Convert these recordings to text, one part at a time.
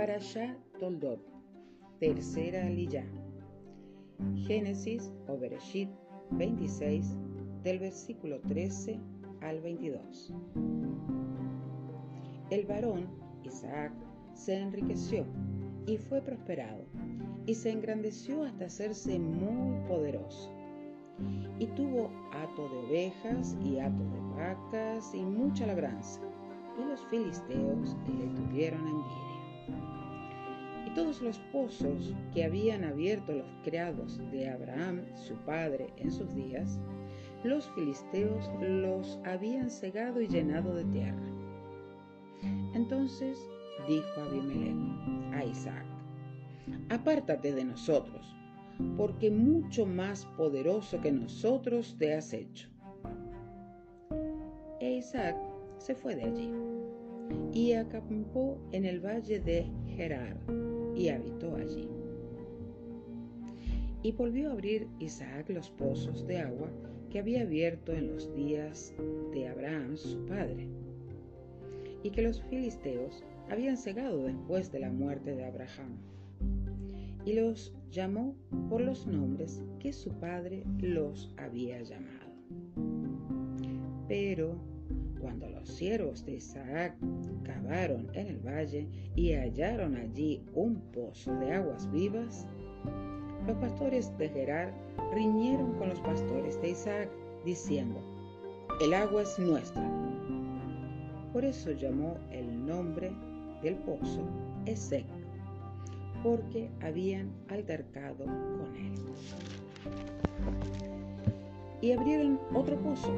Parashá Toldot, tercera aliyah. Génesis o Bereshit 26, del versículo 13 al 22. El varón, Isaac, se enriqueció y fue prosperado, y se engrandeció hasta hacerse muy poderoso. Y tuvo hato de ovejas y hato de vacas y mucha labranza, y los filisteos le tuvieron envidia. Todos los pozos que habían abierto los criados de Abraham, su padre, en sus días, los filisteos los habían cegado y llenado de tierra. Entonces dijo Abimelech a Isaac, apártate de nosotros, porque mucho más poderoso que nosotros te has hecho. E Isaac se fue de allí y acampó en el valle de Gerar y habitó allí. Y volvió a abrir Isaac los pozos de agua que había abierto en los días de Abraham su padre, y que los filisteos habían cegado después de la muerte de Abraham. Y los llamó por los nombres que su padre los había llamado. Pero cuando los siervos de Isaac cavaron en el valle y hallaron allí un pozo de aguas vivas, los pastores de Gerar riñeron con los pastores de Isaac, diciendo, el agua es nuestra. Por eso llamó el nombre del pozo Esec, porque habían altercado con él. Y abrieron otro pozo,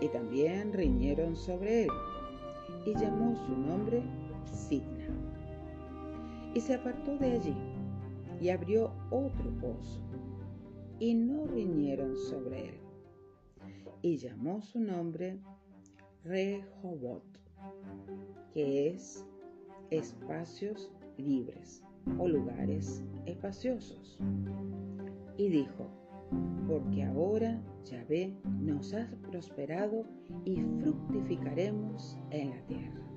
y también riñeron sobre él, y llamó su nombre Signa. Y se apartó de allí, y abrió otro pozo, y no riñeron sobre él. Y llamó su nombre Rehobot, que es espacios libres o lugares espaciosos. Y dijo, porque ahora Yahvé nos ha prosperado y fructificaremos en la tierra.